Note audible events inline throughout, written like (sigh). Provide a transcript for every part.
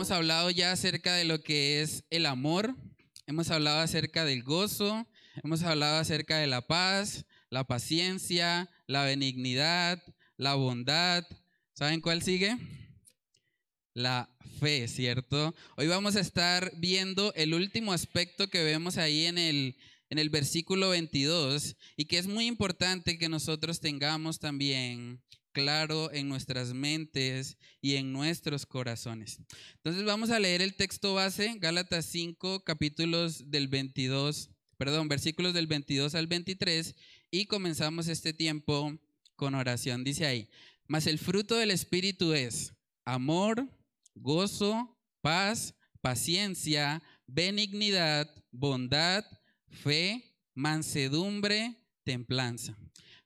Hemos hablado ya acerca de lo que es el amor, hemos hablado acerca del gozo, hemos hablado acerca de la paz, la paciencia, la benignidad, la bondad. ¿Saben cuál sigue? La fe, ¿cierto? Hoy vamos a estar viendo el último aspecto que vemos ahí en el, en el versículo 22 y que es muy importante que nosotros tengamos también claro en nuestras mentes y en nuestros corazones. Entonces vamos a leer el texto base, Gálatas 5, capítulos del 22, perdón, versículos del 22 al 23 y comenzamos este tiempo con oración. Dice ahí, mas el fruto del Espíritu es amor, gozo, paz, paciencia, benignidad, bondad, fe, mansedumbre, templanza.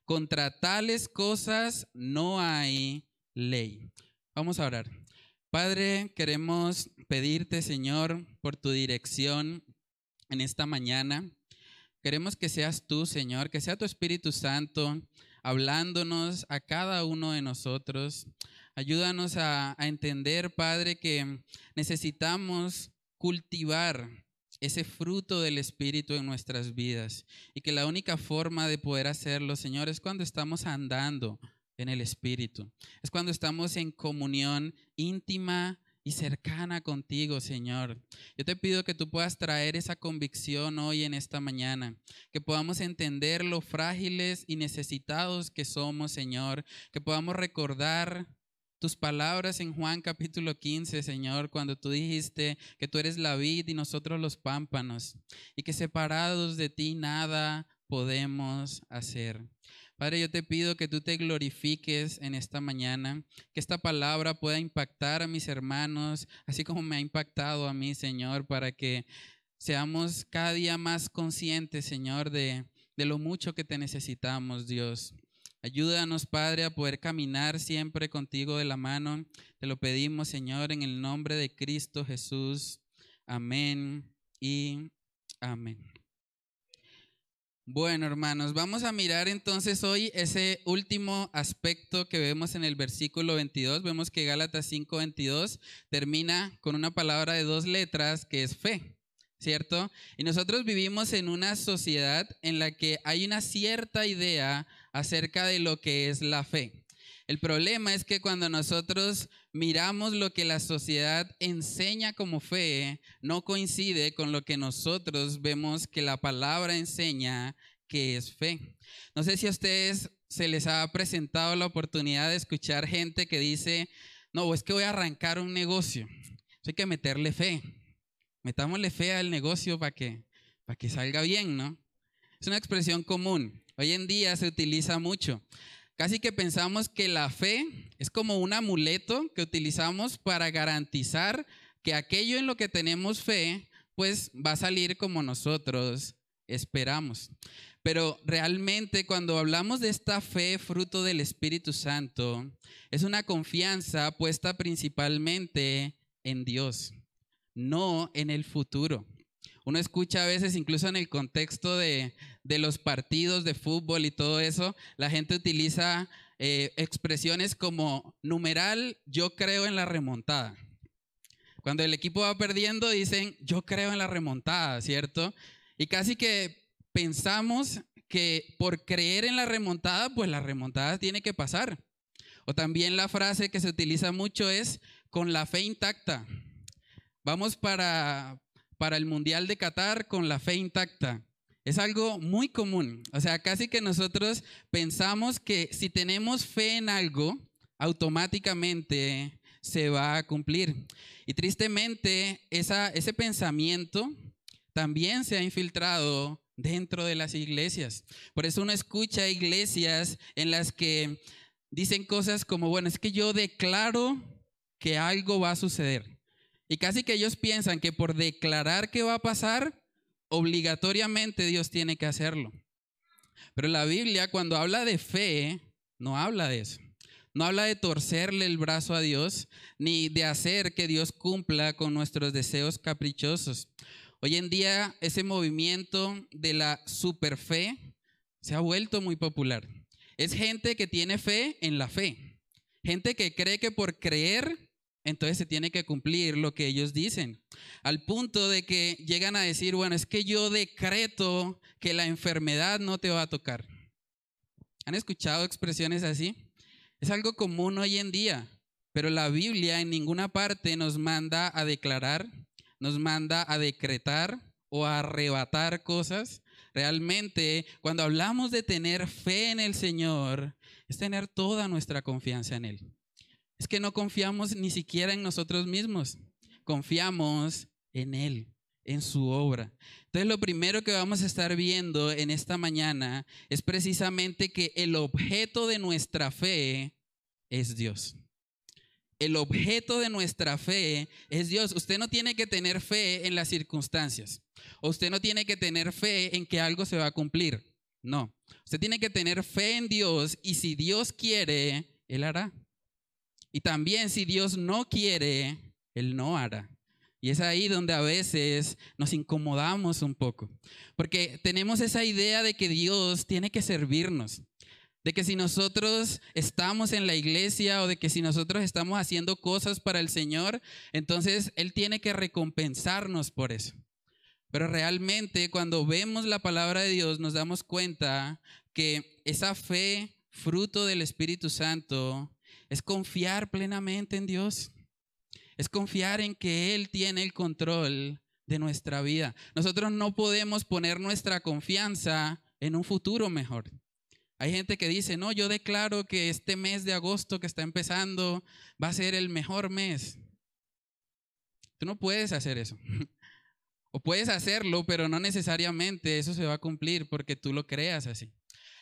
Contra tales cosas no hay ley. Vamos a orar. Padre, queremos pedirte, Señor, por tu dirección en esta mañana. Queremos que seas tú, Señor, que sea tu Espíritu Santo hablándonos a cada uno de nosotros. Ayúdanos a, a entender, Padre, que necesitamos cultivar ese fruto del Espíritu en nuestras vidas. Y que la única forma de poder hacerlo, Señor, es cuando estamos andando en el Espíritu. Es cuando estamos en comunión íntima y cercana contigo, Señor. Yo te pido que tú puedas traer esa convicción hoy en esta mañana, que podamos entender lo frágiles y necesitados que somos, Señor, que podamos recordar tus palabras en Juan capítulo 15, Señor, cuando tú dijiste que tú eres la vid y nosotros los pámpanos, y que separados de ti nada podemos hacer. Padre, yo te pido que tú te glorifiques en esta mañana, que esta palabra pueda impactar a mis hermanos, así como me ha impactado a mí, Señor, para que seamos cada día más conscientes, Señor, de, de lo mucho que te necesitamos, Dios. Ayúdanos, Padre, a poder caminar siempre contigo de la mano. Te lo pedimos, Señor, en el nombre de Cristo Jesús. Amén y amén. Bueno, hermanos, vamos a mirar entonces hoy ese último aspecto que vemos en el versículo 22. Vemos que Gálatas 5:22 termina con una palabra de dos letras que es fe. ¿Cierto? Y nosotros vivimos en una sociedad en la que hay una cierta idea acerca de lo que es la fe. El problema es que cuando nosotros miramos lo que la sociedad enseña como fe, no coincide con lo que nosotros vemos que la palabra enseña que es fe. No sé si a ustedes se les ha presentado la oportunidad de escuchar gente que dice, no, es que voy a arrancar un negocio, hay que meterle fe. Metámosle fe al negocio para que, para que salga bien, ¿no? Es una expresión común. Hoy en día se utiliza mucho. Casi que pensamos que la fe es como un amuleto que utilizamos para garantizar que aquello en lo que tenemos fe, pues va a salir como nosotros esperamos. Pero realmente cuando hablamos de esta fe fruto del Espíritu Santo, es una confianza puesta principalmente en Dios, no en el futuro. Uno escucha a veces, incluso en el contexto de, los partidos de fútbol y todo eso, la gente utiliza eh, expresiones como numeral, yo creo en la remontada. Cuando el equipo va perdiendo, dicen, yo creo en la remontada, ¿cierto? Y casi que pensamos que por creer en la remontada, pues la remontada tiene que pasar. O también la frase que se utiliza mucho es, con la fe intacta. Vamos para, para el Mundial de Qatar con la fe intacta. Es algo muy común. O sea, casi que nosotros pensamos que si tenemos fe en algo, automáticamente se va a cumplir. Y tristemente, ese pensamiento también se ha infiltrado dentro de las iglesias. Por eso uno escucha iglesias en las que dicen cosas como, bueno, es que yo declaro que algo va a suceder. Y casi que ellos piensan que por declarar que va a pasar, obligatoriamente Dios tiene que hacerlo. Pero la Biblia cuando habla de fe, no habla de eso. No habla de torcerle el brazo a Dios, ni de hacer que Dios cumpla con nuestros deseos caprichosos. Hoy en día ese movimiento de la superfe se ha vuelto muy popular. Es gente que tiene fe en la fe. Gente que cree que por creer entonces se tiene que cumplir lo que ellos dicen. Al punto de que llegan a decir, bueno, es que yo decreto que la enfermedad no te va a tocar. ¿Han escuchado expresiones así? Es algo común hoy en día, pero la Biblia en ninguna parte nos manda a declarar, nos manda a decretar o a arrebatar cosas. Realmente, cuando hablamos de tener fe en el Señor, es tener toda nuestra confianza en Él. Es que no confiamos ni siquiera en nosotros mismos, confiamos en Él, en su obra. Entonces lo primero que vamos a estar viendo en esta mañana es precisamente que el objeto de nuestra fe es Dios. El objeto de nuestra fe es Dios. Usted no tiene que tener fe en las circunstancias. Usted no tiene que tener fe en que algo se va a cumplir. No. Usted tiene que tener fe en Dios y si Dios quiere, Él hará. Y también si Dios no quiere, Él no hará. Y es ahí donde a veces nos incomodamos un poco, porque tenemos esa idea de que Dios tiene que servirnos, de que si nosotros estamos en la iglesia o de que si nosotros estamos haciendo cosas para el Señor, entonces Él tiene que recompensarnos por eso. Pero realmente cuando vemos la palabra de Dios nos damos cuenta que esa fe, fruto del Espíritu Santo, es confiar plenamente en Dios. Es confiar en que Él tiene el control de nuestra vida. Nosotros no podemos poner nuestra confianza en un futuro mejor. Hay gente que dice, no, yo declaro que este mes de agosto que está empezando va a ser el mejor mes. Tú no puedes hacer eso. (laughs) O puedes hacerlo, pero no necesariamente eso se va a cumplir porque tú lo creas así.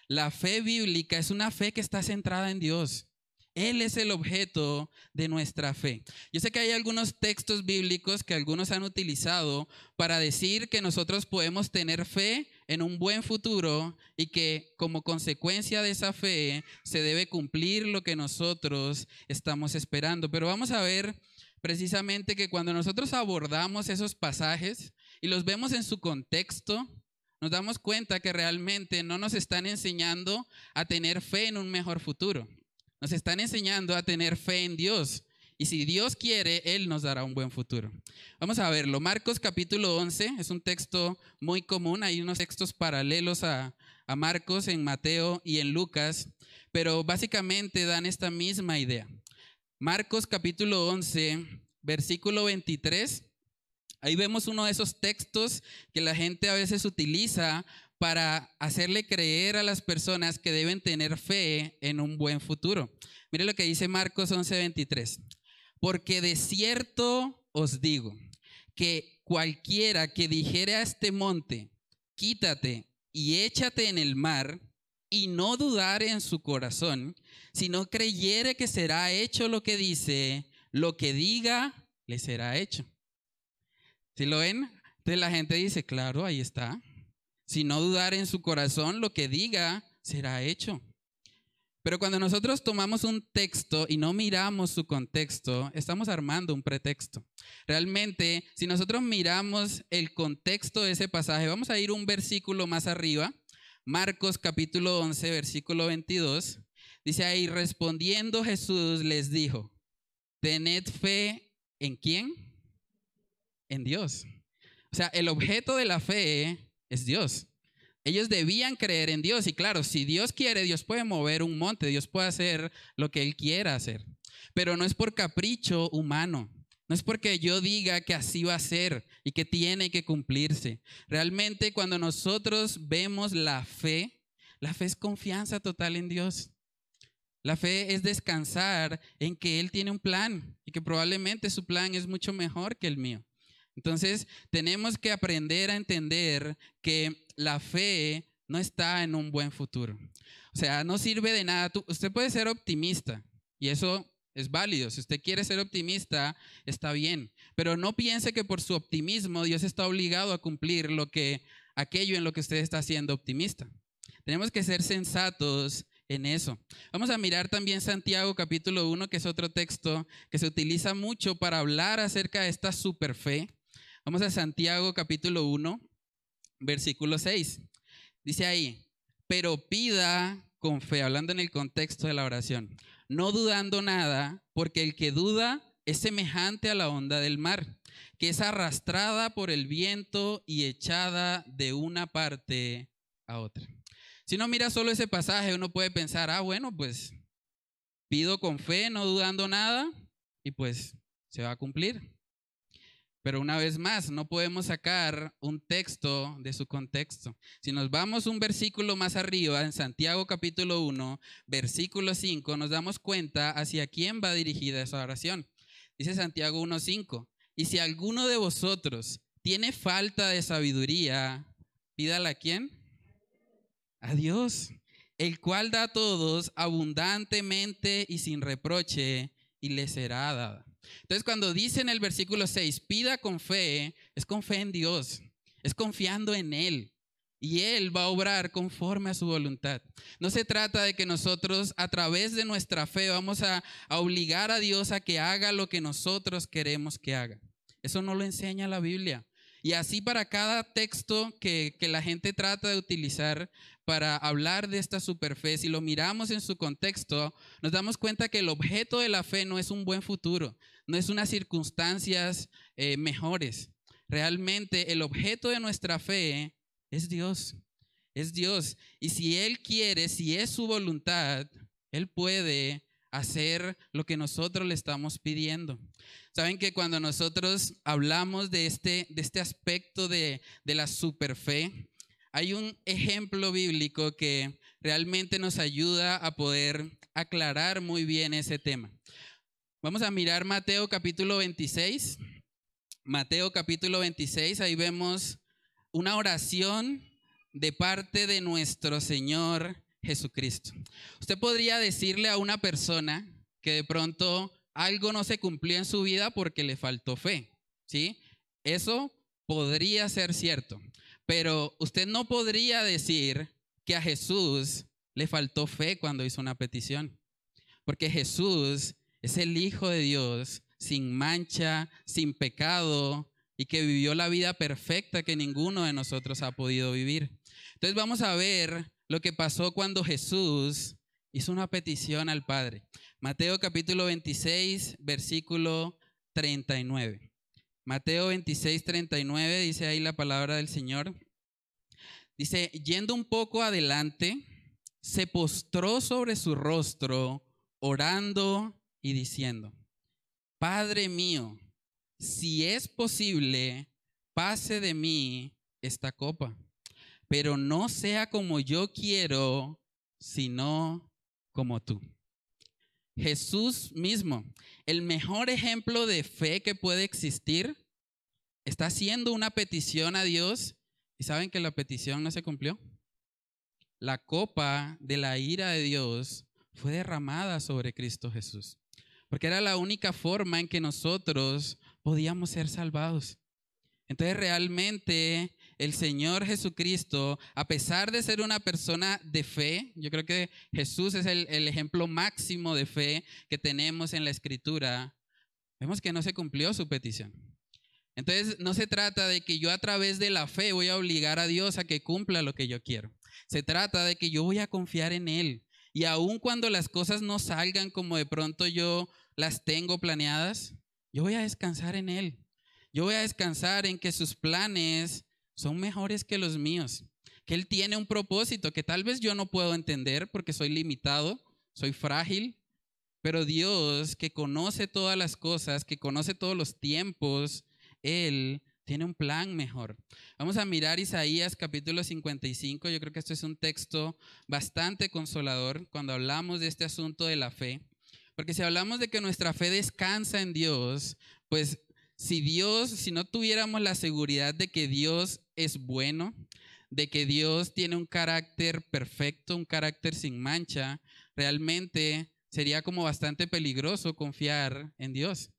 La fe bíblica es una fe que está centrada en Dios. Él es el objeto de nuestra fe. Yo sé que hay algunos textos bíblicos que algunos han utilizado para decir que nosotros podemos tener fe en un buen futuro y que como consecuencia de esa fe se debe cumplir lo que nosotros estamos esperando. Pero vamos a ver precisamente que cuando nosotros abordamos esos pasajes y los vemos en su contexto, nos damos cuenta que realmente no nos están enseñando a tener fe en un mejor futuro. Nos están enseñando a tener fe en Dios. Y si Dios quiere, Él nos dará un buen futuro. Vamos a verlo. Marcos capítulo 11 es un texto muy común. Hay unos textos paralelos a, a Marcos en Mateo y en Lucas, pero básicamente dan esta misma idea. Marcos capítulo 11, versículo 23. Ahí vemos uno de esos textos que la gente a veces utiliza para hacerle creer a las personas que deben tener fe en un buen futuro. Mire lo que dice Marcos 11:23. Porque de cierto os digo que cualquiera que dijere a este monte, quítate y échate en el mar, y no dudare en su corazón, sino creyere que será hecho lo que dice, lo que diga, le será hecho. ¿Sí lo ven? Entonces la gente dice, claro, ahí está si no dudar en su corazón, lo que diga será hecho. Pero cuando nosotros tomamos un texto y no miramos su contexto, estamos armando un pretexto. Realmente, si nosotros miramos el contexto de ese pasaje, vamos a ir un versículo más arriba, Marcos capítulo 11, versículo 22. Dice ahí, respondiendo Jesús les dijo, tened fe en quién? En Dios. O sea, el objeto de la fe es Dios. Ellos debían creer en Dios y claro, si Dios quiere, Dios puede mover un monte, Dios puede hacer lo que Él quiera hacer, pero no es por capricho humano. No es porque yo diga que así va a ser y que tiene que cumplirse. Realmente cuando nosotros vemos la fe, la fe es confianza total en Dios. La fe es descansar en que Él tiene un plan y que probablemente su plan es mucho mejor que el mío. Entonces, tenemos que aprender a entender que la fe no está en un buen futuro. O sea, no sirve de nada. usted puede ser optimista y eso es válido. Si usted quiere ser optimista, está bien. Pero no piense que por su optimismo Dios está obligado a cumplir lo que aquello en lo que usted está siendo optimista. Tenemos que ser sensatos en eso. Vamos a mirar también Santiago capítulo 1, que es otro texto que se utiliza mucho para hablar acerca de esta superfe. Vamos a Santiago capítulo 1, versículo 6. Dice ahí, pero pida con fe, hablando en el contexto de la oración, no dudando nada, porque el que duda es semejante a la onda del mar, que es arrastrada por el viento y echada de una parte a otra. Si uno mira solo ese pasaje, uno puede pensar, ah, bueno, pues pido con fe, no dudando nada, y pues se va a cumplir. Pero una vez más, no podemos sacar un texto de su contexto. Si nos vamos un versículo más arriba, en Santiago capítulo 1, versículo 5, nos damos cuenta hacia quién va dirigida esa oración. Dice Santiago 1.5, y si alguno de vosotros tiene falta de sabiduría, pídala a quién? A Dios, el cual da a todos abundantemente y sin reproche, y le será dada. Entonces, cuando dice en el versículo 6, pida con fe, es con fe en Dios, es confiando en Él. Y Él va a obrar conforme a su voluntad. No se trata de que nosotros a través de nuestra fe vamos a, obligar a Dios a que haga lo que nosotros queremos que haga. Eso no lo enseña la Biblia. Y así para cada texto que, que, la gente trata de utilizar para hablar de esta superfe, si lo miramos en su contexto, nos damos cuenta que el objeto de la fe no es un buen futuro, no es unas circunstancias eh, mejores. Realmente el objeto de nuestra fe es Dios, es Dios. Y si Él quiere, si es su voluntad, Él puede hacer lo que nosotros le estamos pidiendo. Saben que cuando nosotros hablamos de este, de este aspecto de, de la superfe, hay un ejemplo bíblico que realmente nos ayuda a poder aclarar muy bien ese tema. Vamos a mirar Mateo capítulo 26. Mateo capítulo 26, ahí vemos una oración de parte de nuestro Señor Jesucristo. Usted podría decirle a una persona que de pronto algo no se cumplió en su vida porque le faltó fe, ¿sí? Eso podría ser cierto, pero usted no podría decir que a Jesús le faltó fe cuando hizo una petición, porque Jesús es el Hijo de Dios sin mancha, sin pecado y que vivió la vida perfecta que ninguno de nosotros ha podido vivir. Entonces vamos a ver lo que pasó cuando Jesús hizo una petición al Padre. Mateo capítulo 26, versículo 39. Mateo 26, 39 dice ahí la palabra del Señor. Dice, yendo un poco adelante, se postró sobre su rostro, orando y diciendo, Padre mío, si es posible, pase de mí esta copa, pero no sea como yo quiero, sino como tú. Jesús mismo, el mejor ejemplo de fe que puede existir, está haciendo una petición a Dios y saben que la petición no se cumplió. La copa de la ira de Dios fue derramada sobre Cristo Jesús porque era la única forma en que nosotros podíamos ser salvados. Entonces realmente el Señor Jesucristo, a pesar de ser una persona de fe, yo creo que Jesús es el, ejemplo máximo de fe que tenemos en la escritura, vemos que no se cumplió su petición. Entonces no se trata de que yo a través de la fe voy a obligar a Dios a que cumpla lo que yo quiero. Se trata de que yo voy a confiar en Él. Y aun cuando las cosas no salgan como de pronto yo las tengo planeadas, yo voy a descansar en Él. Yo voy a descansar en que sus planes son mejores que los míos, que Él tiene un propósito que tal vez yo no puedo entender porque soy limitado, soy frágil, pero Dios que conoce todas las cosas, que conoce todos los tiempos, Él tiene un plan mejor. Vamos a mirar Isaías capítulo 55. Yo creo que este es un texto bastante consolador cuando hablamos de este asunto de la fe. Porque si hablamos de que nuestra fe descansa en Dios, pues si Dios, si no tuviéramos la seguridad de que Dios es bueno, de que Dios tiene un carácter perfecto, un carácter sin mancha, realmente sería como bastante peligroso confiar en Dios.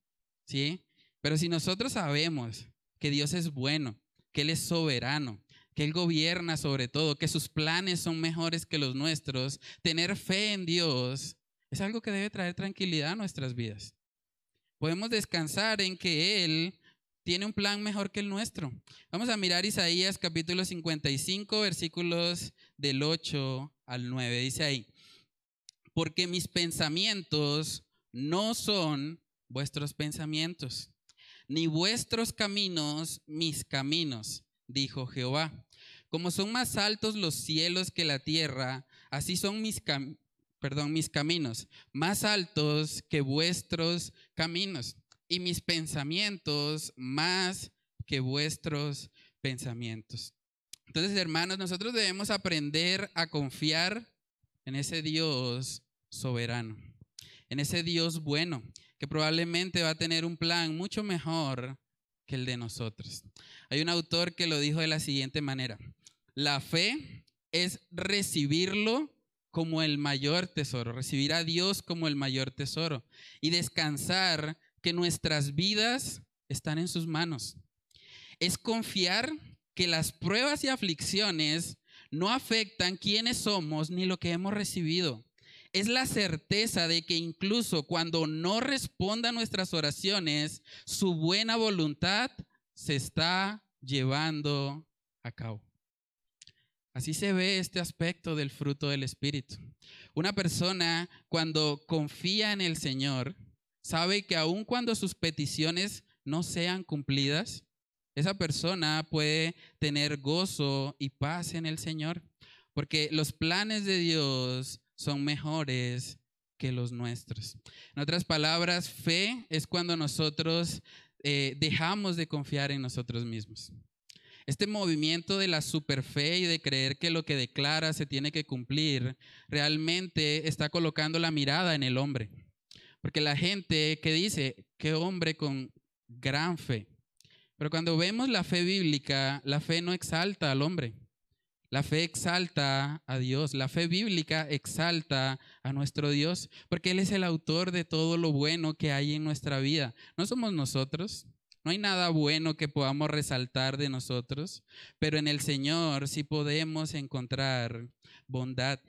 ¿Sí? Pero si nosotros sabemos que Dios es bueno, que Él es soberano, que Él gobierna sobre todo, que sus planes son mejores que los nuestros, tener fe en Dios es algo que debe traer tranquilidad a nuestras vidas. Podemos descansar en que Él tiene un plan mejor que el nuestro. Vamos a mirar Isaías capítulo 55, versículos del 8 al 9. Dice ahí, porque mis pensamientos no son vuestros pensamientos, ni vuestros caminos mis caminos, dijo Jehová. Como son más altos los cielos que la tierra, así son mis, perdón, mis caminos, más altos que vuestros caminos, y mis pensamientos más que vuestros pensamientos. Entonces, hermanos, nosotros debemos aprender a confiar en ese Dios soberano, en ese Dios bueno, que probablemente va a tener un plan mucho mejor que el de nosotros. Hay un autor que lo dijo de la siguiente manera, la fe es recibirlo como el mayor tesoro, recibir a Dios como el mayor tesoro y descansar que nuestras vidas están en sus manos. Es confiar que las pruebas y aflicciones no afectan quiénes somos ni lo que hemos recibido. Es la certeza de que incluso cuando no responda nuestras oraciones, su buena voluntad se está llevando a cabo. Así se ve este aspecto del fruto del Espíritu. Una persona cuando confía en el Señor, sabe que aun cuando sus peticiones no sean cumplidas, esa persona puede tener gozo y paz en el Señor, porque los planes de Dios son mejores que los nuestros. En otras palabras, fe es cuando nosotros eh, dejamos de confiar en nosotros mismos. Este movimiento de la superfe y de creer que lo que declara se tiene que cumplir, realmente está colocando la mirada en el hombre. Porque la gente que dice, qué hombre con gran fe, pero cuando vemos la fe bíblica, la fe no exalta al hombre. La fe exalta a Dios. La fe bíblica exalta a nuestro Dios, porque Él es el autor de todo lo bueno que hay en nuestra vida. No somos nosotros. No hay nada bueno que podamos resaltar de nosotros, pero en el Señor sí podemos encontrar bondad.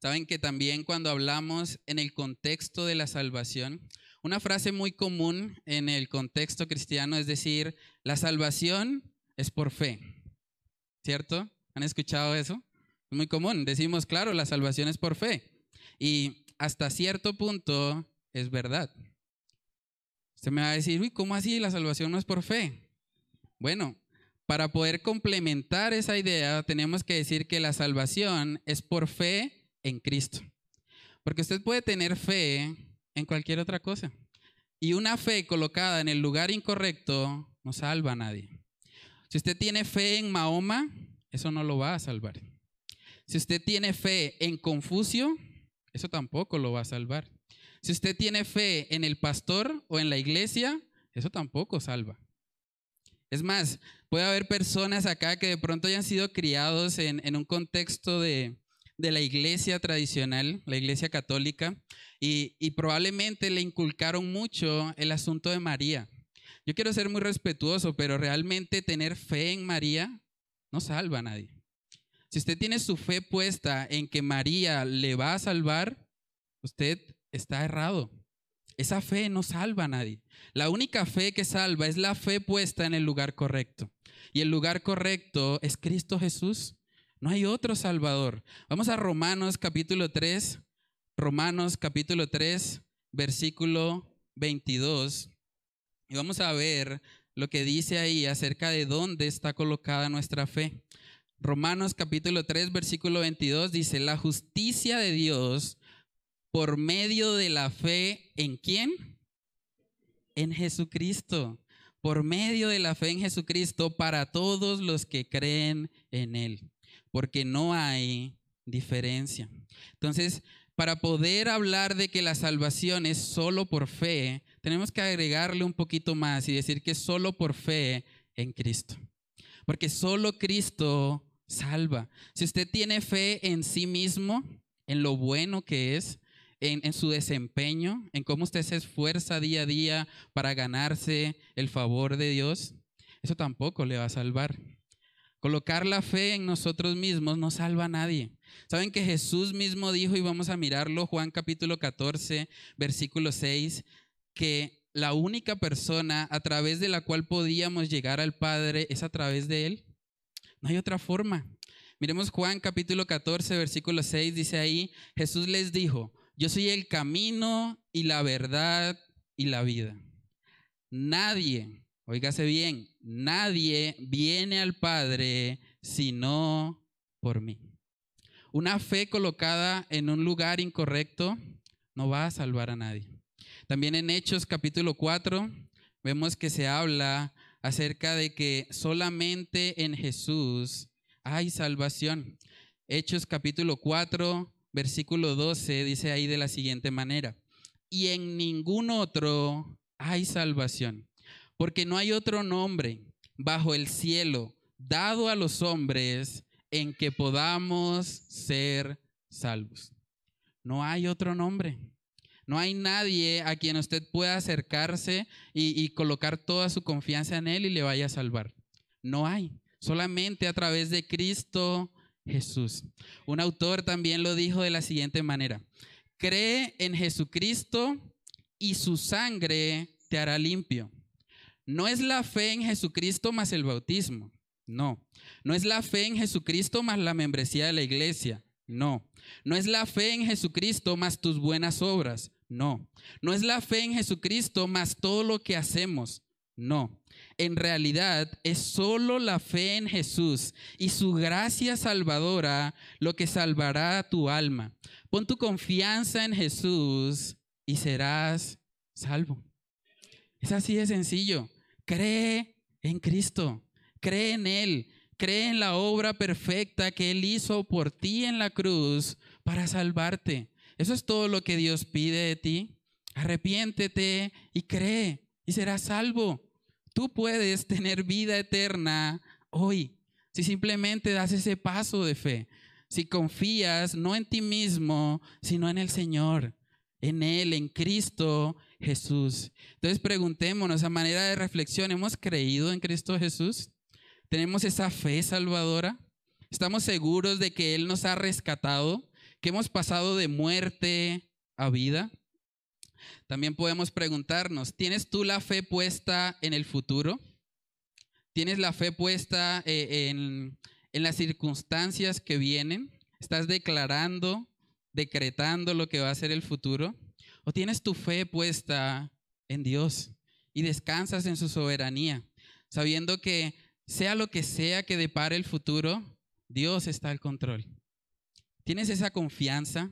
Saben que también cuando hablamos en el contexto de la salvación, una frase muy común en el contexto cristiano es decir, la salvación es por fe. ¿Cierto? ¿Han escuchado eso? Es muy común. Decimos, claro, la salvación es por fe. Y hasta cierto punto es verdad. Usted me va a decir, uy, ¿cómo así la salvación no es por fe? Bueno, para poder complementar esa idea, tenemos que decir que la salvación es por fe en Cristo. Porque usted puede tener fe en cualquier otra cosa. Y una fe colocada en el lugar incorrecto no salva a nadie. Si usted tiene fe en Mahoma, eso no lo va a salvar. Si usted tiene fe en Confucio, eso tampoco lo va a salvar. Si usted tiene fe en el pastor o en la iglesia, eso tampoco salva. Es más, puede haber personas acá que de pronto hayan sido criados en, en un contexto de, de la iglesia tradicional, la iglesia católica, y, probablemente le inculcaron mucho el asunto de María. Yo quiero ser muy respetuoso, pero realmente tener fe en María no salva a nadie. Si usted tiene su fe puesta en que María le va a salvar, usted está errado. Esa fe no salva a nadie. La única fe que salva es la fe puesta en el lugar correcto. Y el lugar correcto es Cristo Jesús. No hay otro Salvador. Vamos a Romanos capítulo 3, Romanos capítulo 3, versículo 22. Y vamos a ver lo que dice ahí acerca de dónde está colocada nuestra fe. Romanos capítulo 3, versículo 22 dice, la justicia de Dios por medio de la fe en quién? En Jesucristo. Por medio de la fe en Jesucristo para todos los que creen en Él porque no hay diferencia. Entonces, para poder hablar de que la salvación es solo por fe, tenemos que agregarle un poquito más y decir que es solo por fe en Cristo. Porque solo Cristo salva. Si usted tiene fe en sí mismo, en lo bueno que es, en, su desempeño, en cómo usted se esfuerza día a día para ganarse el favor de Dios, eso tampoco le va a salvar. Colocar la fe en nosotros mismos no salva a nadie. Saben que Jesús mismo dijo, y vamos a mirarlo, Juan capítulo 14, versículo 6, que la única persona a través de la cual podíamos llegar al Padre es a través de Él. No hay otra forma. Miremos Juan capítulo 14, versículo 6, dice ahí, Jesús les dijo, yo soy el camino y la verdad y la vida. Nadie, oígase bien, nadie viene al Padre sino por mí. Una fe colocada en un lugar incorrecto no va a salvar a nadie. También en Hechos capítulo 4 vemos que se habla acerca de que solamente en Jesús hay salvación. Hechos capítulo 4, versículo 12 dice ahí de la siguiente manera, y en ningún otro hay salvación, porque no hay otro nombre bajo el cielo dado a los hombres en que podamos ser salvos. No hay otro nombre. No hay nadie a quien usted pueda acercarse y, colocar toda su confianza en Él y le vaya a salvar. No hay. Solamente a través de Cristo Jesús. Un autor también lo dijo de la siguiente manera. Cree en Jesucristo y su sangre te hará limpio. No es la fe en Jesucristo más el bautismo. No. No es la fe en Jesucristo más la membresía de la iglesia. No. No es la fe en Jesucristo más tus buenas obras. No. No es la fe en Jesucristo más todo lo que hacemos. No. En realidad es solo la fe en Jesús y su gracia salvadora lo que salvará tu alma. Pon tu confianza en Jesús y serás salvo. Es así de sencillo. Cree en Cristo. Cree en Él. Cree en la obra perfecta que Él hizo por ti en la cruz para salvarte. Eso es todo lo que Dios pide de ti. Arrepiéntete y cree y serás salvo. Tú puedes tener vida eterna hoy si simplemente das ese paso de fe. Si confías no en ti mismo, sino en el Señor, en Él, en Cristo Jesús. Entonces preguntémonos a manera de reflexión, ¿hemos creído en Cristo Jesús? ¿Tenemos esa fe salvadora? ¿Estamos seguros de que Él nos ha rescatado? que hemos pasado de muerte a vida. También podemos preguntarnos, ¿tienes tú la fe puesta en el futuro? ¿Tienes la fe puesta eh, en, en las circunstancias que vienen? ¿Estás declarando, decretando lo que va a ser el futuro? ¿O tienes tu fe puesta en Dios y descansas en su soberanía, sabiendo que sea lo que sea que depare el futuro, Dios está al control? ¿Tienes esa confianza?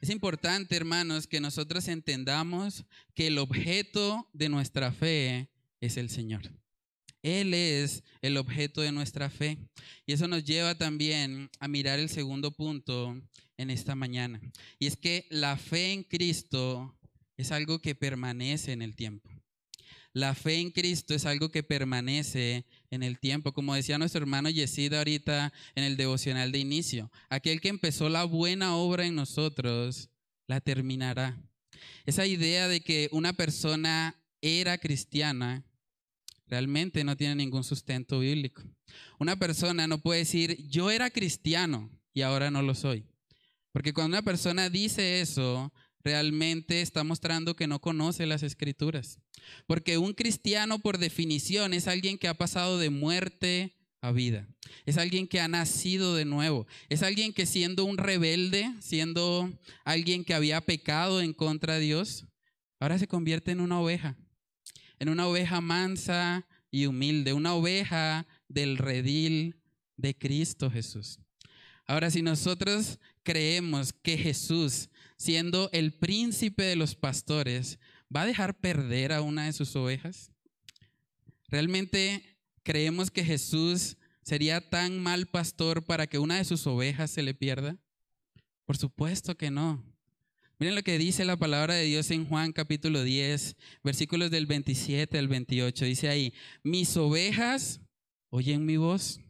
Es importante, hermanos, que nosotros entendamos que el objeto de nuestra fe es el Señor. Él es el objeto de nuestra fe. Y eso nos lleva también a mirar el segundo punto en esta mañana. Y es que la fe en Cristo es algo que permanece en el tiempo. La fe en Cristo es algo que permanece en el tiempo. Como decía nuestro hermano Yesida ahorita en el devocional de inicio, aquel que empezó la buena obra en nosotros, la terminará. Esa idea de que una persona era cristiana realmente no tiene ningún sustento bíblico. Una persona no puede decir, yo era cristiano y ahora no lo soy. Porque cuando una persona dice eso, realmente está mostrando que no conoce las escrituras. Porque un cristiano por definición es alguien que ha pasado de muerte a vida. Es alguien que ha nacido de nuevo. Es alguien que siendo un rebelde, siendo alguien que había pecado en contra de Dios, ahora se convierte en una oveja. En una oveja mansa y humilde. Una oveja del redil de Cristo Jesús. Ahora, si nosotros creemos que Jesús siendo el príncipe de los pastores, va a dejar perder a una de sus ovejas? ¿Realmente creemos que Jesús sería tan mal pastor para que una de sus ovejas se le pierda? Por supuesto que no. Miren lo que dice la palabra de Dios en Juan capítulo 10, versículos del 27 al 28. Dice ahí, mis ovejas oyen mi voz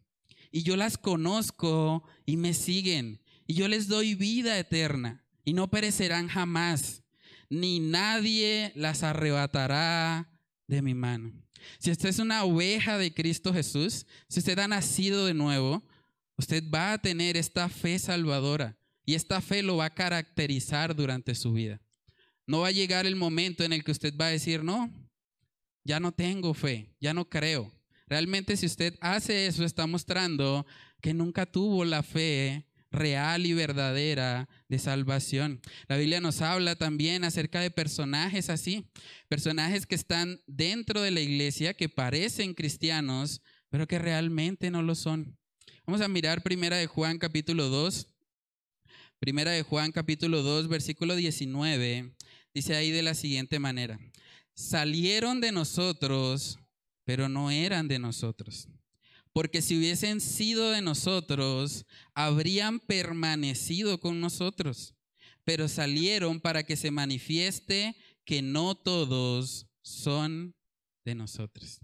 y yo las conozco y me siguen y yo les doy vida eterna y no perecerán jamás, ni nadie las arrebatará de mi mano. Si usted es una oveja de Cristo Jesús, si usted ha nacido de nuevo, usted va a tener esta fe salvadora y esta fe lo va a caracterizar durante su vida. No va a llegar el momento en el que usted va a decir, no, ya no tengo fe, ya no creo. Realmente si usted hace eso, está mostrando que nunca tuvo la fe real y verdadera de salvación. La Biblia nos habla también acerca de personajes así, personajes que están dentro de la iglesia, que parecen cristianos, pero que realmente no lo son. Vamos a mirar primera de Juan capítulo 2. Primera de Juan capítulo 2, versículo 19, dice ahí de la siguiente manera, salieron de nosotros, pero no eran de nosotros porque si hubiesen sido de nosotros, habrían permanecido con nosotros, pero salieron para que se manifieste que no todos son de nosotros.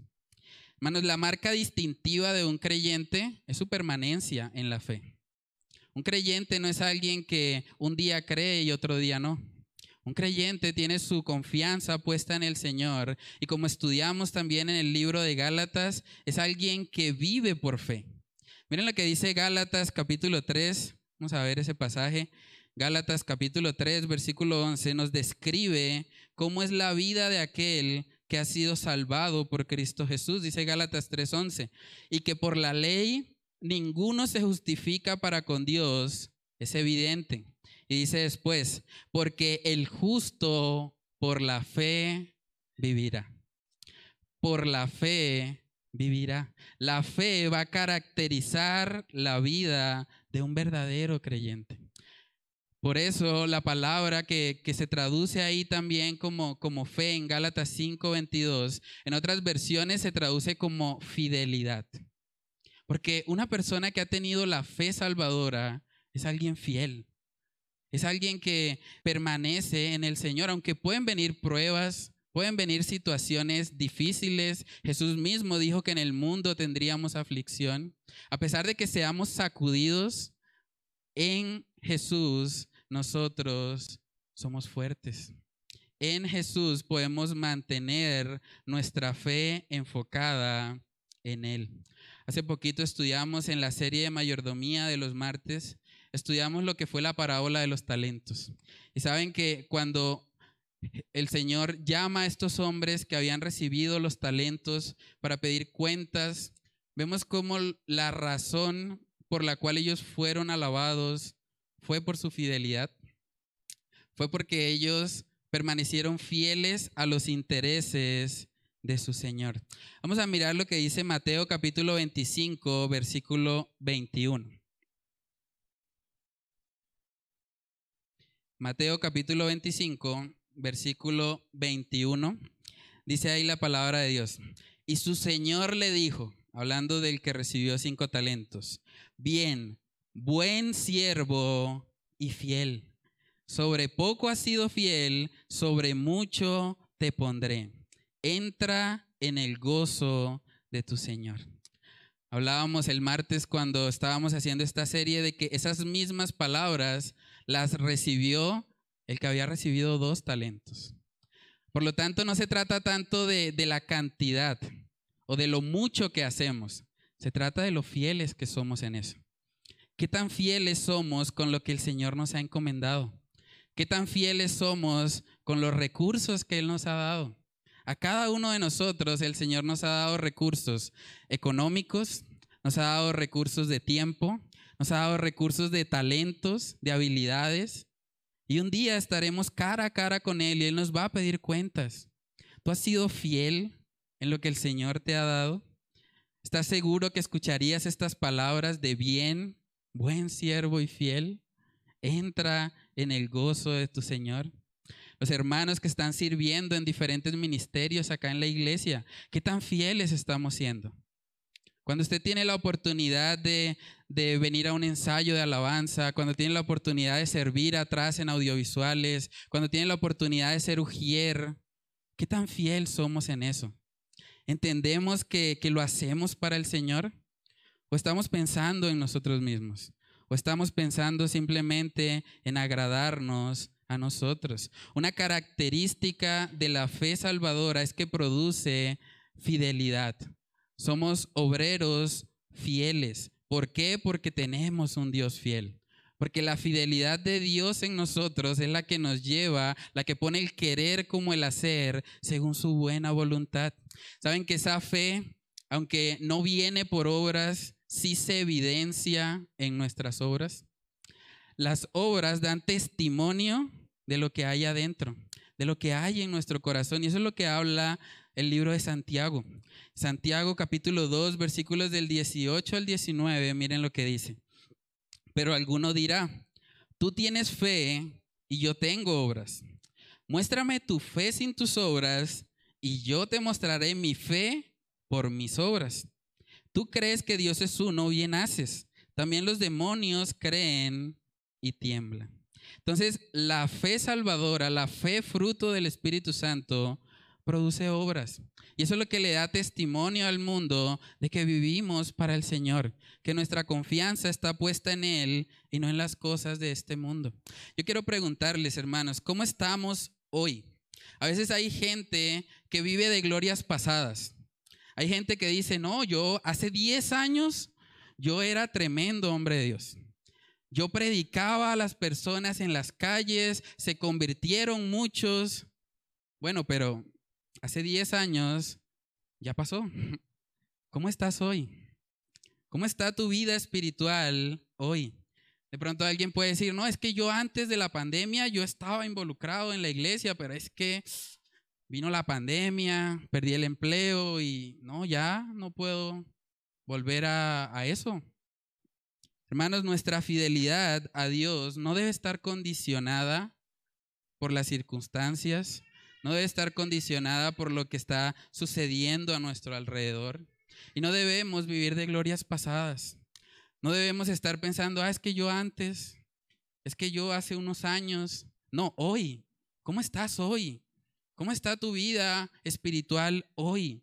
Hermanos, la marca distintiva de un creyente es su permanencia en la fe. Un creyente no es alguien que un día cree y otro día no. Un creyente tiene su confianza puesta en el Señor y como estudiamos también en el libro de Gálatas, es alguien que vive por fe. Miren lo que dice Gálatas capítulo 3, vamos a ver ese pasaje. Gálatas capítulo 3, versículo 11 nos describe cómo es la vida de aquel que ha sido salvado por Cristo Jesús, dice Gálatas 3:11, y que por la ley ninguno se justifica para con Dios, es evidente y dice después, porque el justo por la fe vivirá. Por la fe vivirá. La fe va a caracterizar la vida de un verdadero creyente. Por eso la palabra que, que, se traduce ahí también como, como fe en Gálatas 5:22, en otras versiones se traduce como fidelidad. Porque una persona que ha tenido la fe salvadora es alguien fiel. Es alguien que permanece en el Señor, aunque pueden venir pruebas, pueden venir situaciones difíciles. Jesús mismo dijo que en el mundo tendríamos aflicción. A pesar de que seamos sacudidos, en Jesús nosotros somos fuertes. En Jesús podemos mantener nuestra fe enfocada en Él. Hace poquito estudiamos en la serie de mayordomía de los martes estudiamos lo que fue la parábola de los talentos. Y saben que cuando el Señor llama a estos hombres que habían recibido los talentos para pedir cuentas, vemos cómo la razón por la cual ellos fueron alabados fue por su fidelidad, fue porque ellos permanecieron fieles a los intereses de su Señor. Vamos a mirar lo que dice Mateo capítulo 25, versículo 21. Mateo capítulo 25, versículo 21, dice ahí la palabra de Dios. Y su Señor le dijo, hablando del que recibió cinco talentos, bien, buen siervo y fiel. Sobre poco has sido fiel, sobre mucho te pondré. Entra en el gozo de tu Señor. Hablábamos el martes cuando estábamos haciendo esta serie de que esas mismas palabras las recibió el que había recibido dos talentos. Por lo tanto, no se trata tanto de, de la cantidad o de lo mucho que hacemos, se trata de lo fieles que somos en eso. ¿Qué tan fieles somos con lo que el Señor nos ha encomendado? ¿Qué tan fieles somos con los recursos que Él nos ha dado? A cada uno de nosotros el Señor nos ha dado recursos económicos, nos ha dado recursos de tiempo, nos ha dado recursos de talentos, de habilidades. Y un día estaremos cara a cara con Él y Él nos va a pedir cuentas. ¿Tú has sido fiel en lo que el Señor te ha dado? ¿Estás seguro que escucharías estas palabras de bien, buen siervo y fiel? Entra en el gozo de tu Señor. Los hermanos que están sirviendo en diferentes ministerios acá en la iglesia, ¿qué tan fieles estamos siendo? Cuando usted tiene la oportunidad de, venir a un ensayo de alabanza, cuando tiene la oportunidad de servir atrás en audiovisuales, cuando tiene la oportunidad de ser ujier, ¿qué tan fiel somos en eso? ¿Entendemos que, que lo hacemos para el Señor? ¿O estamos pensando en nosotros mismos? ¿O estamos pensando simplemente en agradarnos a nosotros? Una característica de la fe salvadora es que produce fidelidad. Somos obreros fieles. ¿Por qué? Porque tenemos un Dios fiel. Porque la fidelidad de Dios en nosotros es la que nos lleva, la que pone el querer como el hacer según su buena voluntad. Saben que esa fe, aunque no viene por obras, sí se evidencia en nuestras obras. las obras dan testimonio de lo que hay adentro, de lo que hay en nuestro corazón. Y eso es lo que habla el libro de Santiago. Santiago capítulo 2, versículos del 18 al 19, miren lo que dice. Pero alguno dirá, tú tienes fe y yo tengo obras. Muéstrame tu fe sin tus obras y yo te mostraré mi fe por mis obras. Tú crees que Dios es uno, bien haces. También los demonios creen y tiemblan. Entonces, la fe salvadora, la fe fruto del Espíritu Santo, produce obras. Y eso es lo que le da testimonio al mundo de que vivimos para el Señor, que nuestra confianza está puesta en Él y no en las cosas de este mundo. Yo quiero preguntarles, hermanos, ¿cómo estamos hoy? A veces hay gente que vive de glorias pasadas. Hay gente que dice, no, yo hace 10 años yo era tremendo hombre de Dios. Yo predicaba a las personas en las calles, se convirtieron muchos. Bueno, pero hace 10 años ya pasó. (laughs) ¿Cómo estás hoy? ¿Cómo está tu vida espiritual hoy? De pronto alguien puede decir, no, es que yo antes de la pandemia yo estaba involucrado en la iglesia, pero es que vino la pandemia, perdí el empleo y no, ya no puedo volver a, a eso. Hermanos, nuestra fidelidad a Dios no debe estar condicionada por las circunstancias, no debe estar condicionada por lo que está sucediendo a nuestro alrededor. Y no debemos vivir de glorias pasadas. No debemos estar pensando, ah, es que yo antes, es que yo hace unos años. No, hoy. ¿Cómo estás hoy? ¿Cómo está tu vida espiritual hoy?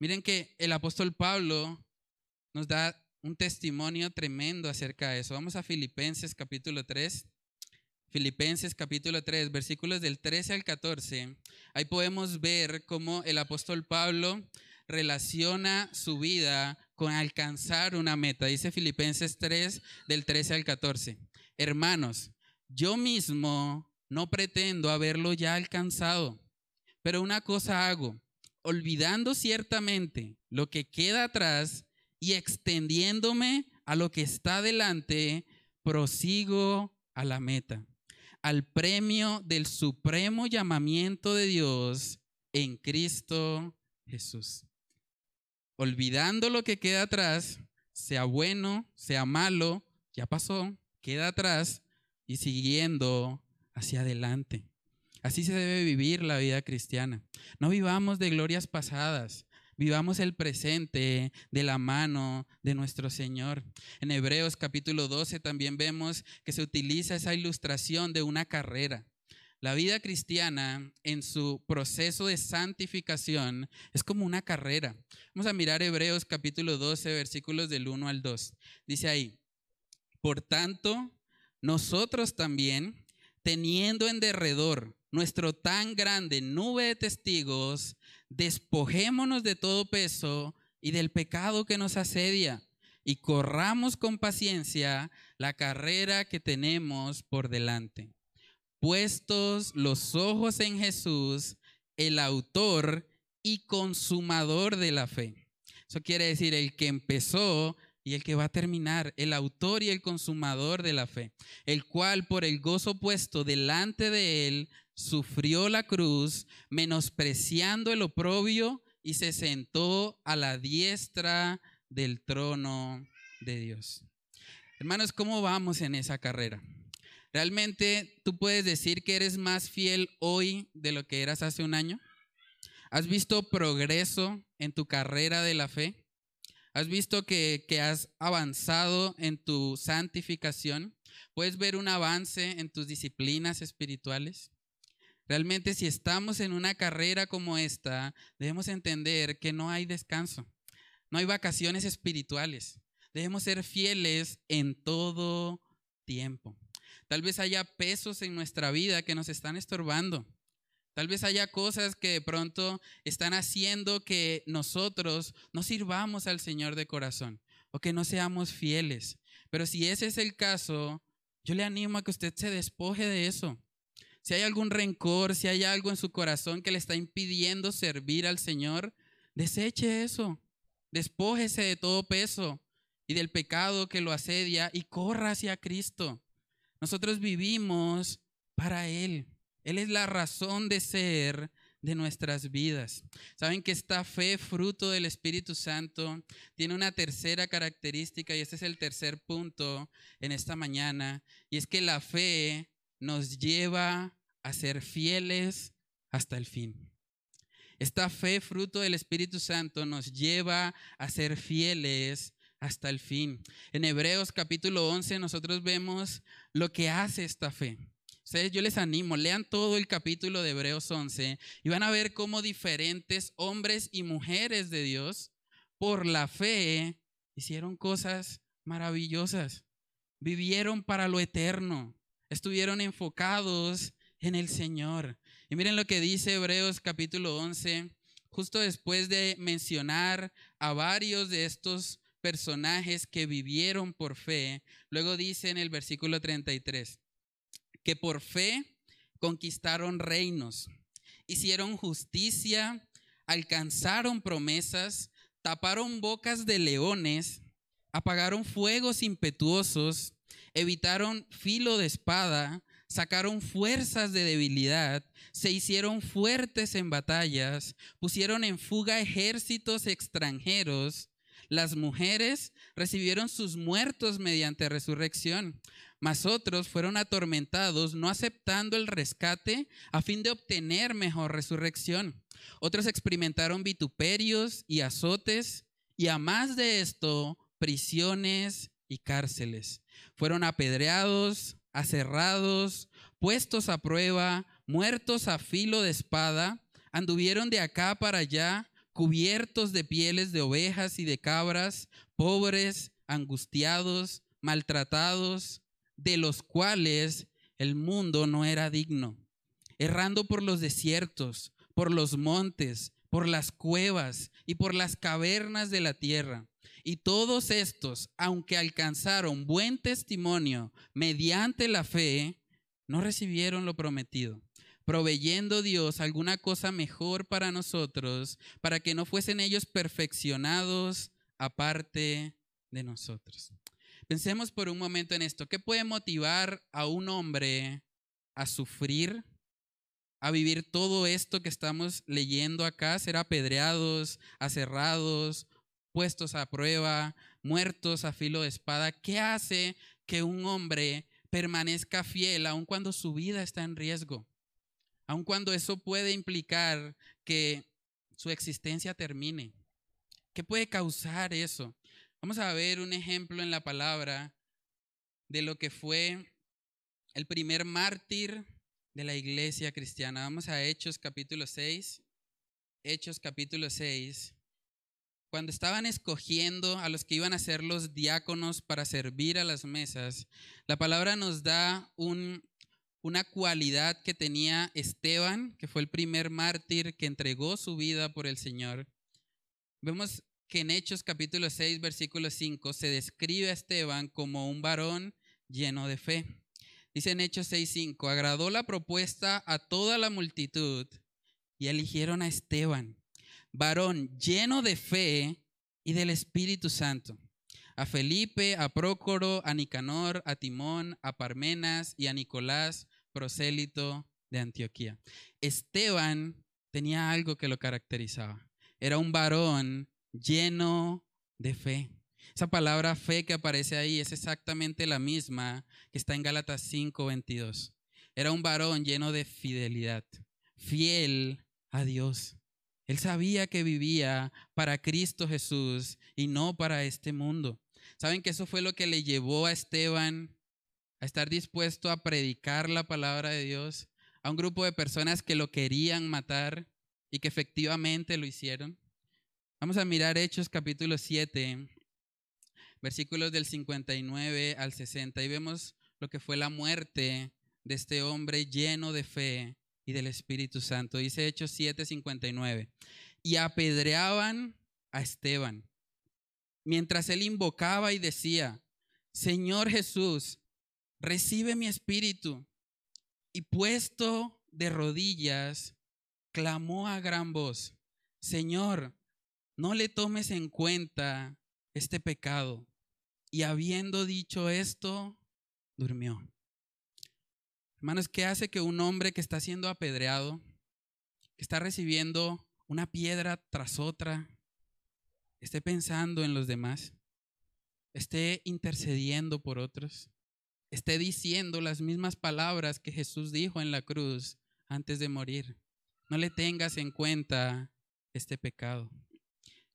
Miren que el apóstol Pablo nos da un testimonio tremendo acerca de eso. Vamos a Filipenses capítulo 3. Filipenses capítulo 3, versículos del 13 al 14, ahí podemos ver cómo el apóstol Pablo relaciona su vida con alcanzar una meta. Dice Filipenses 3, del 13 al 14. Hermanos, yo mismo no pretendo haberlo ya alcanzado, pero una cosa hago, olvidando ciertamente lo que queda atrás y extendiéndome a lo que está delante, prosigo a la meta al premio del supremo llamamiento de Dios en Cristo Jesús. Olvidando lo que queda atrás, sea bueno, sea malo, ya pasó, queda atrás y siguiendo hacia adelante. Así se debe vivir la vida cristiana. No vivamos de glorias pasadas, Vivamos el presente de la mano de nuestro Señor. En Hebreos capítulo 12 también vemos que se utiliza esa ilustración de una carrera. La vida cristiana en su proceso de santificación es como una carrera. Vamos a mirar Hebreos capítulo 12 versículos del 1 al 2. Dice ahí, por tanto, nosotros también, teniendo en derredor nuestro tan grande nube de testigos, despojémonos de todo peso y del pecado que nos asedia y corramos con paciencia la carrera que tenemos por delante. Puestos los ojos en Jesús, el autor y consumador de la fe. Eso quiere decir el que empezó y el que va a terminar, el autor y el consumador de la fe, el cual por el gozo puesto delante de él sufrió la cruz, menospreciando el oprobio y se sentó a la diestra del trono de Dios. Hermanos, ¿cómo vamos en esa carrera? ¿Realmente tú puedes decir que eres más fiel hoy de lo que eras hace un año? ¿Has visto progreso en tu carrera de la fe? ¿Has visto que, que, has avanzado en tu santificación? ¿Puedes ver un avance en tus disciplinas espirituales? Realmente si estamos en una carrera como esta, debemos entender que no hay descanso, no hay vacaciones espirituales. Debemos ser fieles en todo tiempo. Tal vez haya pesos en nuestra vida que nos están estorbando. Tal vez haya cosas que de pronto están haciendo que nosotros no sirvamos al Señor de corazón o que no seamos fieles. Pero si ese es el caso, yo le animo a que usted se despoje de eso si hay algún rencor, si hay algo en su corazón que le está impidiendo servir al Señor, deseche eso. Despójese de todo peso y del pecado que lo asedia y corra hacia Cristo. Nosotros vivimos para Él. Él es la razón de ser de nuestras vidas. Saben que esta fe, fruto del Espíritu Santo, tiene una tercera característica y este es el tercer punto en esta mañana, y es que la fe nos lleva a ser fieles hasta el fin. Esta fe, fruto del Espíritu Santo, nos lleva a ser fieles hasta el fin. En Hebreos capítulo 11 nosotros vemos lo que hace esta fe. Ustedes, yo les animo, lean todo el capítulo de Hebreos 11 y van a ver cómo diferentes hombres y mujeres de Dios, por la fe, hicieron cosas maravillosas. Vivieron para lo eterno. Estuvieron enfocados en el Señor. Y miren lo que dice Hebreos capítulo 11, justo después de mencionar a varios de estos personajes que vivieron por fe. Luego dice en el versículo 33, que por fe conquistaron reinos, hicieron justicia, alcanzaron promesas, taparon bocas de leones, apagaron fuegos impetuosos, evitaron filo de espada, sacaron fuerzas de debilidad, se hicieron fuertes en batallas, pusieron en fuga ejércitos extranjeros. Las mujeres recibieron sus muertos mediante resurrección, mas otros fueron atormentados no aceptando el rescate a fin de obtener mejor resurrección. Otros experimentaron vituperios y azotes y a más de esto, prisiones y cárceles. Fueron apedreados, aserrados, puestos a prueba, muertos a filo de espada, anduvieron de acá para allá, cubiertos de pieles de ovejas y de cabras, pobres, angustiados, maltratados, de los cuales el mundo no era digno, errando por los desiertos, por los montes, por las cuevas y por las cavernas de la tierra. Y todos estos, aunque alcanzaron buen testimonio mediante la fe, no recibieron lo prometido, proveyendo Dios alguna cosa mejor para nosotros, para que no fuesen ellos perfeccionados aparte de nosotros. Pensemos por un momento en esto. ¿Qué puede motivar a un hombre a sufrir, a vivir todo esto que estamos leyendo acá, ser apedreados, aserrados, puestos a prueba, muertos a filo de espada. ¿Qué hace que un hombre permanezca fiel aun cuando su vida está en riesgo? Aun cuando eso puede implicar que su existencia termine. ¿Qué puede causar eso? Vamos a ver un ejemplo en la palabra de lo que fue el primer mártir de la iglesia cristiana. Vamos a Hechos capítulo 6. Hechos capítulo 6 cuando estaban escogiendo a los que iban a ser los diáconos para servir a las mesas, la palabra nos da una cualidad que tenía Esteban, que fue el primer mártir que entregó su vida por el Señor. Vemos que en Hechos capítulo 6, versículo 5, se describe a Esteban como un varón lleno de fe. Dice en Hechos 6, 5, agradó la propuesta a toda la multitud y eligieron a Esteban varón lleno de fe y del Espíritu Santo. A Felipe, a Prócoro, a Nicanor, a Timón, a Parmenas y a Nicolás, prosélito de Antioquía. Esteban tenía algo que lo caracterizaba. Era un varón lleno de fe. Esa palabra fe que aparece ahí es exactamente la misma que está en Gálatas 5:22. Era un varón lleno de fidelidad, fiel a Dios. Él sabía que vivía para Cristo Jesús y no para este mundo. ¿Saben que eso fue lo que le llevó a Esteban a estar dispuesto a predicar la palabra de Dios a un grupo de personas que lo querían matar y que efectivamente lo hicieron? Vamos a mirar Hechos capítulo 7, versículos del 59 al 60 y vemos lo que fue la muerte de este hombre lleno de fe y del Espíritu Santo. Dice Hechos 7:59. Y apedreaban a Esteban, mientras él invocaba y decía, Señor Jesús, recibe mi espíritu. Y puesto de rodillas, clamó a gran voz, Señor, no le tomes en cuenta este pecado. Y habiendo dicho esto, durmió. Hermanos, ¿qué hace que un hombre que está siendo apedreado, que está recibiendo una piedra tras otra, esté pensando en los demás, esté intercediendo por otros, esté diciendo las mismas palabras que Jesús dijo en la cruz antes de morir? No le tengas en cuenta este pecado.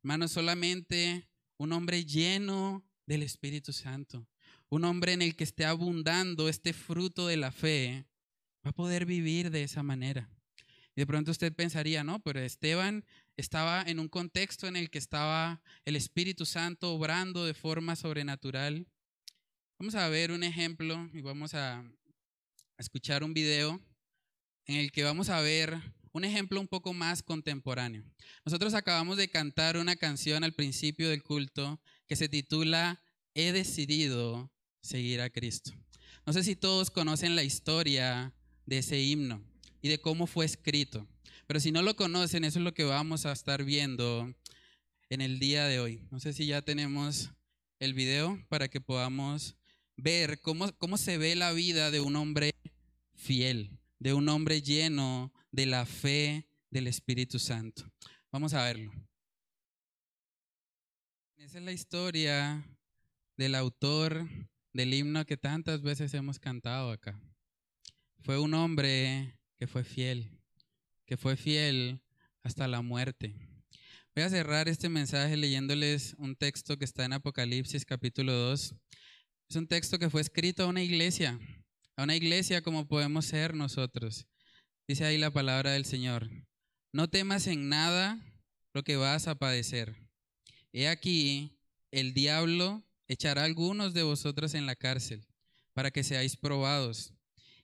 Hermanos, solamente un hombre lleno del Espíritu Santo, un hombre en el que esté abundando este fruto de la fe, va a poder vivir de esa manera. Y de pronto usted pensaría, no, pero Esteban estaba en un contexto en el que estaba el Espíritu Santo obrando de forma sobrenatural. Vamos a ver un ejemplo y vamos a escuchar un video en el que vamos a ver un ejemplo un poco más contemporáneo. Nosotros acabamos de cantar una canción al principio del culto que se titula He decidido seguir a Cristo. No sé si todos conocen la historia de ese himno y de cómo fue escrito, pero si no lo conocen, eso es lo que vamos a estar viendo en el día de hoy. No sé si ya tenemos el video para que podamos ver cómo, cómo se ve la vida de un hombre fiel, de un hombre lleno de la fe del Espíritu Santo. Vamos a verlo. Esa es la historia del autor del himno que tantas veces hemos cantado acá. Fue un hombre que fue fiel, que fue fiel hasta la muerte. Voy a cerrar este mensaje leyéndoles un texto que está en Apocalipsis capítulo 2. Es un texto que fue escrito a una iglesia, a una iglesia como podemos ser nosotros. Dice ahí la palabra del Señor. No temas en nada lo que vas a padecer. He aquí, el diablo echará algunos de vosotros en la cárcel para que seáis probados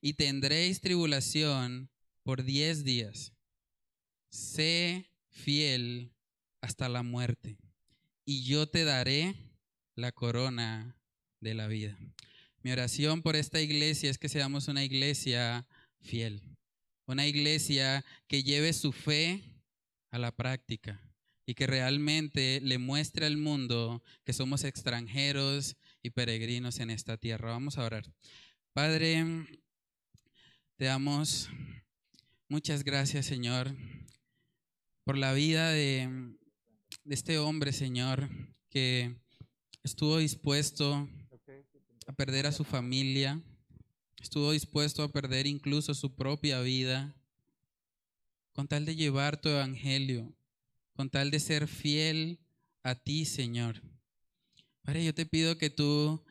y tendréis tribulación por diez días. Sé fiel hasta la muerte y yo te daré la corona de la vida. Mi oración por esta iglesia es que seamos una iglesia fiel una iglesia que lleve su fe a la práctica y que realmente le muestre al mundo que somos extranjeros y peregrinos en esta tierra. Vamos a orar. Padre, te damos muchas gracias, Señor, por la vida de, este hombre, Señor, que estuvo dispuesto a perder a su familia, Estuvo dispuesto a perder incluso su propia vida con tal de llevar tu evangelio, con tal de ser fiel a ti, Señor. Padre, yo te pido que tú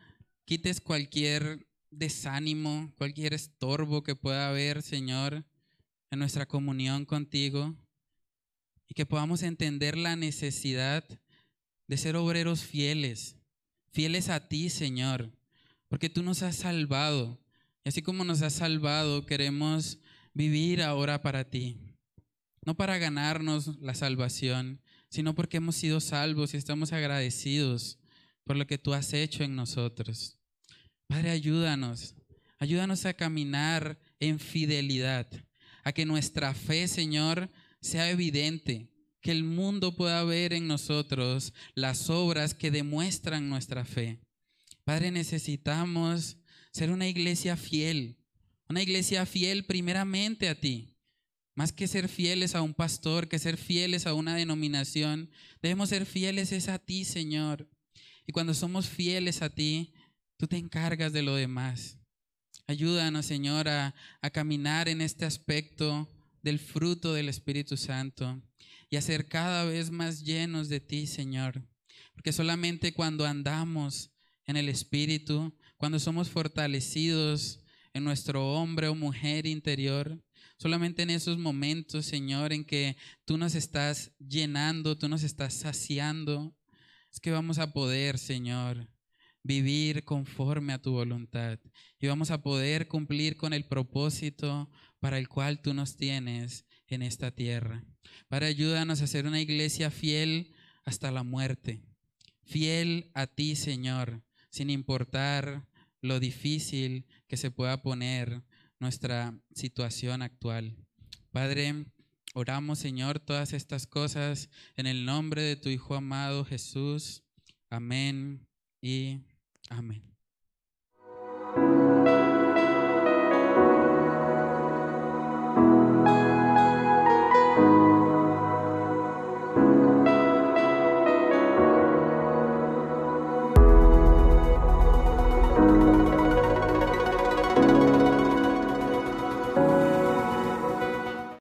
quites cualquier desánimo, cualquier estorbo que pueda haber, Señor, en nuestra comunión contigo y que podamos entender la necesidad de ser obreros fieles, fieles a ti, Señor, porque tú nos has salvado, y así como nos has salvado, queremos vivir ahora para ti. No para ganarnos la salvación, sino porque hemos sido salvos y estamos agradecidos por lo que tú has hecho en nosotros. Padre, ayúdanos. Ayúdanos a caminar en fidelidad, a que nuestra fe, Señor, sea evidente, que el mundo pueda ver en nosotros las obras que demuestran nuestra fe. Padre, necesitamos ser una iglesia fiel, una iglesia fiel primeramente a ti. Más que ser fieles a un pastor, que ser fieles a una denominación, debemos ser fieles es a ti, Señor. Y cuando somos fieles a ti, tú te encargas de lo demás. Ayúdanos, Señor, a, a caminar en este aspecto del fruto del Espíritu Santo y a ser cada vez más llenos de ti, Señor. Porque solamente cuando andamos en el Espíritu cuando somos fortalecidos en nuestro hombre o mujer interior, solamente en esos momentos, Señor, en que tú nos estás llenando, tú nos estás saciando, es que vamos a poder, Señor, vivir conforme a tu voluntad y vamos a poder cumplir con el propósito para el cual tú nos tienes en esta tierra. Para ayúdanos a ser una iglesia fiel hasta la muerte, fiel a ti, Señor, sin importar lo difícil que se pueda poner nuestra situación actual. Padre, oramos, Señor, todas estas cosas en el nombre de tu Hijo amado Jesús. Amén y amén.